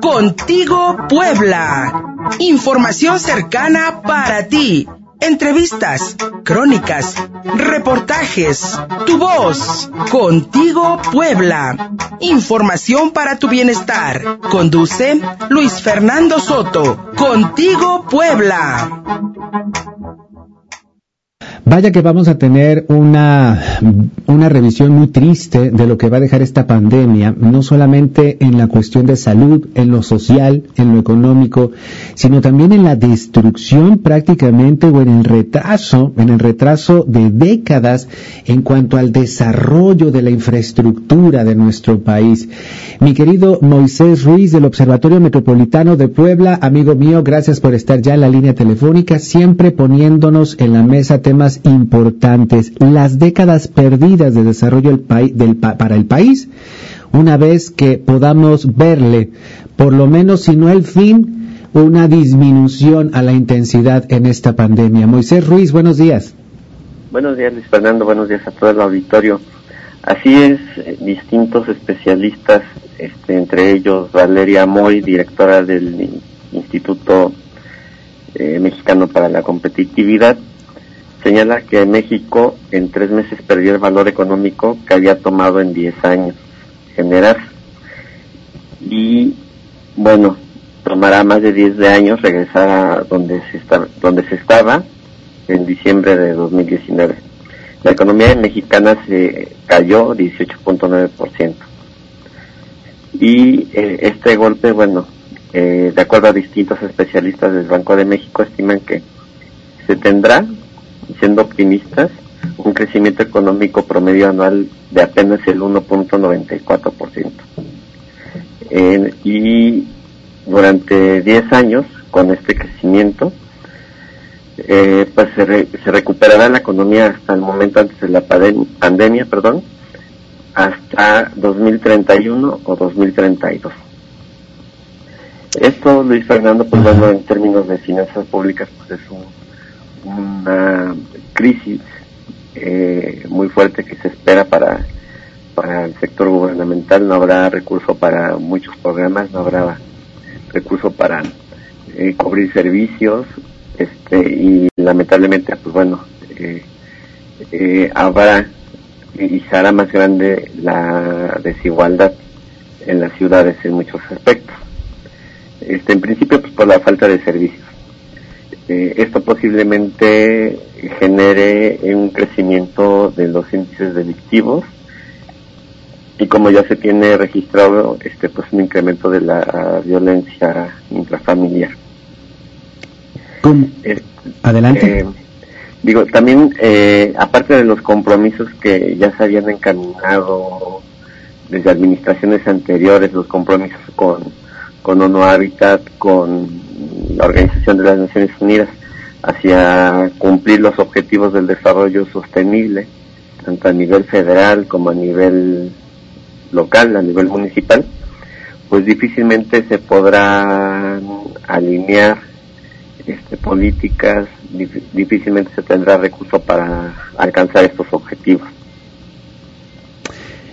Contigo Puebla. Información cercana para ti. Entrevistas, crónicas, reportajes, tu voz. Contigo Puebla. Información para tu bienestar. Conduce Luis Fernando Soto. Contigo Puebla. Vaya que vamos a tener una, una revisión muy triste de lo que va a dejar esta pandemia, no solamente en la cuestión de salud, en lo social, en lo económico, sino también en la destrucción prácticamente o en el retraso, en el retraso de décadas en cuanto al desarrollo de la infraestructura de nuestro país. Mi querido Moisés Ruiz del Observatorio Metropolitano de Puebla, amigo mío, gracias por estar ya en la línea telefónica, siempre poniéndonos en la mesa temas importantes, las décadas perdidas de desarrollo del para el país, una vez que podamos verle, por lo menos si no el fin, una disminución a la intensidad en esta pandemia. Moisés Ruiz, buenos días. Buenos días, Luis Fernando, buenos días a todo el auditorio. Así es, eh, distintos especialistas, este, entre ellos Valeria Moy, directora del Instituto eh, Mexicano para la Competitividad, señala que México en tres meses perdió el valor económico que había tomado en diez años generar. Y bueno, tomará más de diez de años regresar a donde se, está, donde se estaba en diciembre de 2019. La economía mexicana se cayó 18.9%. Y eh, este golpe, bueno, eh, de acuerdo a distintos especialistas del Banco de México, estiman que se tendrá siendo optimistas, un crecimiento económico promedio anual de apenas el 1.94%. Eh, y durante 10 años, con este crecimiento, eh, pues se, se, recuperará la economía hasta el momento antes de la pandemia, perdón, hasta 2031 o 2032. Esto, Luis Fernando, pues bueno, en términos de finanzas públicas, pues es un una crisis eh, muy fuerte que se espera para, para el sector gubernamental. No habrá recurso para muchos programas, no habrá recurso para eh, cubrir servicios este y lamentablemente pues bueno eh, eh, habrá y será más grande la desigualdad en las ciudades en muchos aspectos este en principio pues por la falta de servicios esto posiblemente genere un crecimiento de los índices delictivos y como ya se tiene registrado este pues un incremento de la violencia intrafamiliar. Adelante. Eh, digo, también eh, aparte de los compromisos que ya se habían encaminado desde administraciones anteriores, los compromisos con, con ONU Habitat, con la Organización de las Naciones Unidas hacia cumplir los objetivos del desarrollo sostenible, tanto a nivel federal como a nivel local, a nivel municipal, pues difícilmente se podrán alinear este, políticas, difícilmente se tendrá recurso para alcanzar estos objetivos.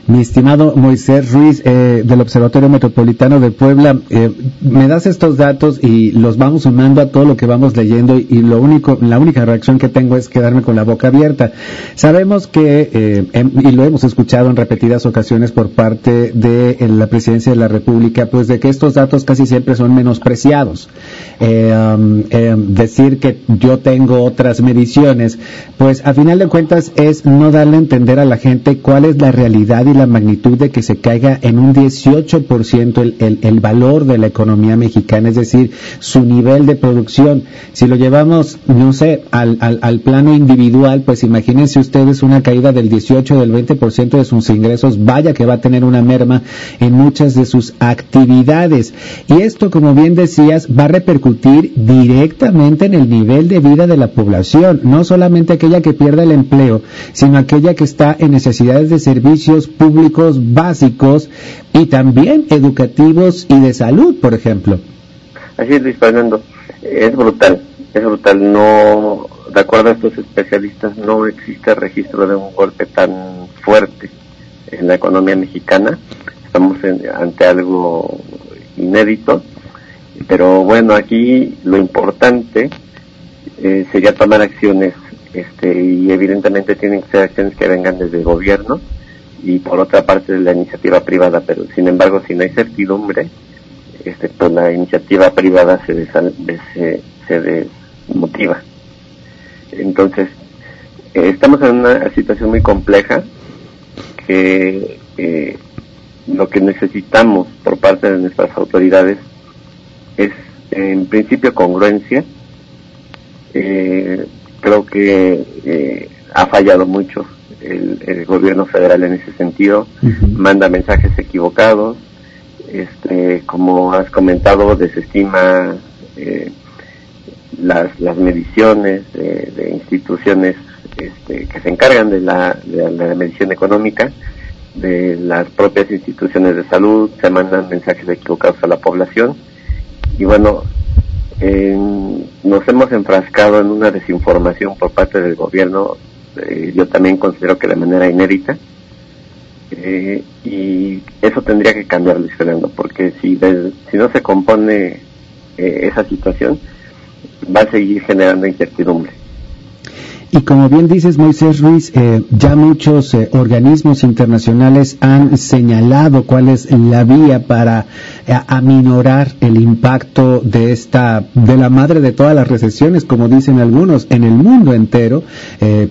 Mi estimado Moisés Ruiz eh, del Observatorio Metropolitano de Puebla, eh, me das estos datos y los vamos sumando a todo lo que vamos leyendo y lo único, la única reacción que tengo es quedarme con la boca abierta. Sabemos que, eh, em, y lo hemos escuchado en repetidas ocasiones por parte de la Presidencia de la República, pues de que estos datos casi siempre son menospreciados. Um, decir que yo tengo otras mediciones, pues a final de cuentas es no darle a entender a la gente cuál es la realidad y la magnitud de que se caiga en un 18% el, el, el valor de la economía mexicana, es decir, su nivel de producción. Si lo llevamos, no sé, al, al, al plano individual, pues imagínense ustedes una caída del 18 del 20% de sus ingresos, vaya que va a tener una merma en muchas de sus actividades. Y esto, como bien decías, va a repercutir directamente en el nivel de vida de la población, no solamente aquella que pierda el empleo, sino aquella que está en necesidades de servicios públicos públicos básicos y también educativos y de salud, por ejemplo. Así es, Luis Fernando. Es brutal, es brutal. No, de acuerdo a estos especialistas, no existe registro de un golpe tan fuerte en la economía mexicana. estamos ante algo inédito, pero bueno, aquí lo importante eh, sería tomar acciones este, y evidentemente tienen que ser acciones que vengan desde el gobierno y por otra parte de la iniciativa privada, pero sin embargo si no hay certidumbre, este, pues la iniciativa privada se, se, se desmotiva. Entonces, eh, estamos en una situación muy compleja que eh, lo que necesitamos por parte de nuestras autoridades es en principio congruencia. Eh, creo que ha fallado mucho el, gobierno federal en ese sentido, manda mensajes equivocados, este, como has comentado, desestima las, las mediciones de instituciones este, que se encargan de la, de la medición económica, de las propias instituciones de salud, se mandan mensajes equivocados a la población. Y bueno, nos hemos enfrascado en una desinformación por parte del gobierno, eh, yo también considero que de manera inédita, eh, y eso tendría que cambiar, Luis Fernando, porque si, si no se compone eh, esa situación, va a seguir generando incertidumbre. Y como bien dices, Moisés Ruiz, eh, ya muchos eh, organismos internacionales han señalado cuál es la vía para aminorar el impacto de esta, de la madre de todas las recesiones, como dicen algunos, en el mundo entero,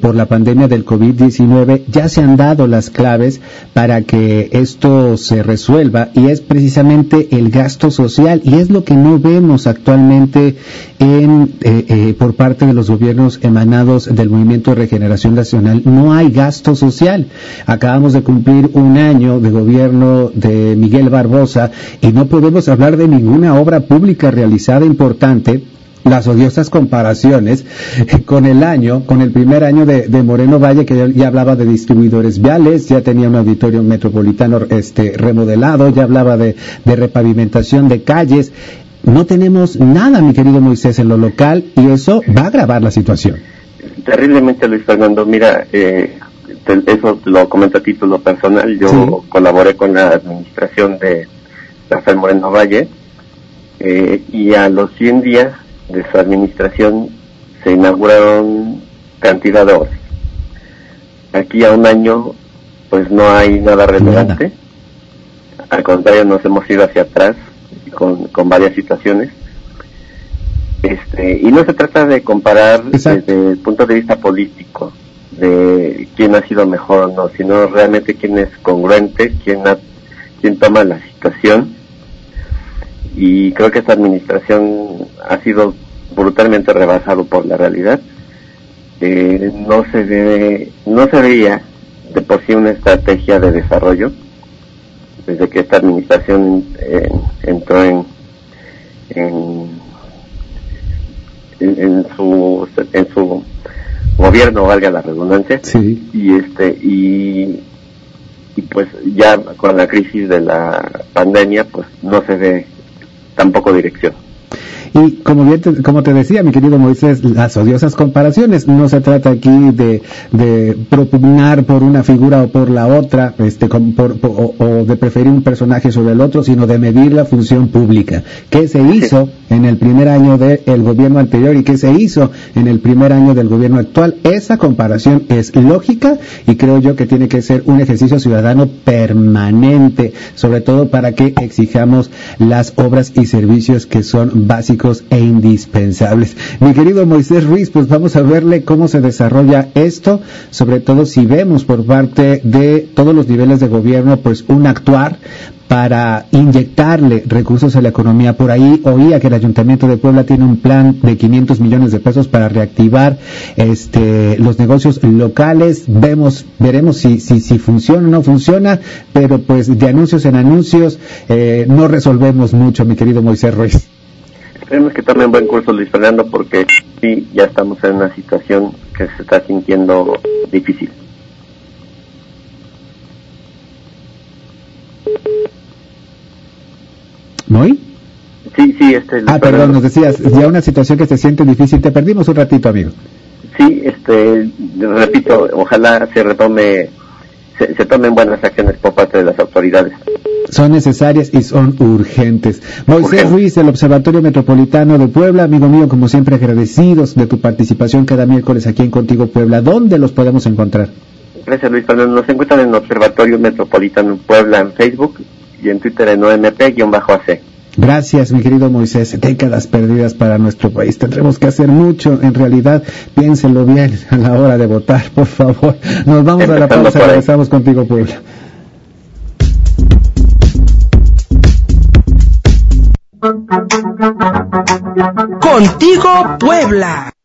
por la pandemia del COVID-19. Ya se han dado las claves para que esto se resuelva y es precisamente el gasto social y es lo que no vemos actualmente en, por parte de los gobiernos emanados del Movimiento de Regeneración Nacional, no hay gasto social. Acabamos de cumplir un año de gobierno de Miguel Barbosa y no podemos hablar de ninguna obra pública realizada importante las odiosas comparaciones con el año, con el primer año de, Moreno Valle, que ya, hablaba de distribuidores viales, ya tenía un auditorio metropolitano este, remodelado, ya hablaba de repavimentación de calles. No tenemos nada, mi querido Moisés, en lo local y eso va a agravar la situación terriblemente, Luis Fernando. Mira, eh, eso lo comento a título personal. Yo colaboré con la administración de Rafael Moreno Valle eh, y a los 100 días de su administración se inauguraron cantidad de obras. Aquí a un año, pues no hay nada relevante. Al contrario, nos hemos ido hacia atrás con, con varias situaciones este, y no se trata de comparar desde el punto de vista político, de quién ha sido mejor o no, sino realmente quién es congruente, quién, quién toma la situación. Y creo que esta administración ha sido brutalmente rebasado por la realidad. Eh, no se ve, no se veía de por sí una estrategia de desarrollo desde que esta administración eh, entró en, en en, su en su gobierno valga la redundancia. Y este y y pues ya con la crisis de la pandemia pues no se ve tampoco dirección y como bien te, como te decía, mi querido Moisés, las odiosas comparaciones, no se trata aquí de, de propugnar por una figura o por la otra, este, o, de preferir un personaje sobre el otro, sino de medir la función pública. ¿Qué se hizo en el primer año del gobierno anterior y qué se hizo en el primer año del gobierno actual? Esa comparación es lógica y creo yo que tiene que ser un ejercicio ciudadano permanente, sobre todo para que exijamos las obras y servicios que son básicos e indispensables. Mi querido Moisés Ruiz, pues vamos a verle cómo se desarrolla esto, sobre todo si vemos por parte de todos los niveles de gobierno, pues un actuar para inyectarle recursos a la economía. Por ahí oía que el Ayuntamiento de Puebla tiene un plan de 500 millones de pesos para reactivar este, los negocios locales. Vemos, veremos si, si, si funciona o no funciona, pero pues de anuncios en anuncios eh, no resolvemos mucho, mi querido Moisés Ruiz. Esperemos que tome un buen curso Luis Fernando porque sí, ya estamos en una situación que se está sintiendo difícil. ¿Muy? Sí, sí, este... Ah, perdón, nos decías, ya una situación que se siente difícil. Te perdimos un ratito, amigo. Sí, este, repito, ojalá se retome se, se tomen buenas acciones por parte de las autoridades. Son necesarias y son urgentes. Moisés. Ruiz, del Observatorio Metropolitano de Puebla, amigo mío, como siempre agradecidos de tu participación cada miércoles aquí en Contigo Puebla. ¿Dónde los podemos encontrar? Gracias Luis Fernando. Nos encuentran en Observatorio Metropolitano en Puebla en Facebook y en Twitter en OMP-AC. Gracias, mi querido Moisés. Décadas perdidas para nuestro país. Tendremos que hacer mucho. En realidad, piénsenlo bien a la hora de votar, por favor. Nos vamos a la pausa. Regresamos contigo, Puebla. Contigo Puebla.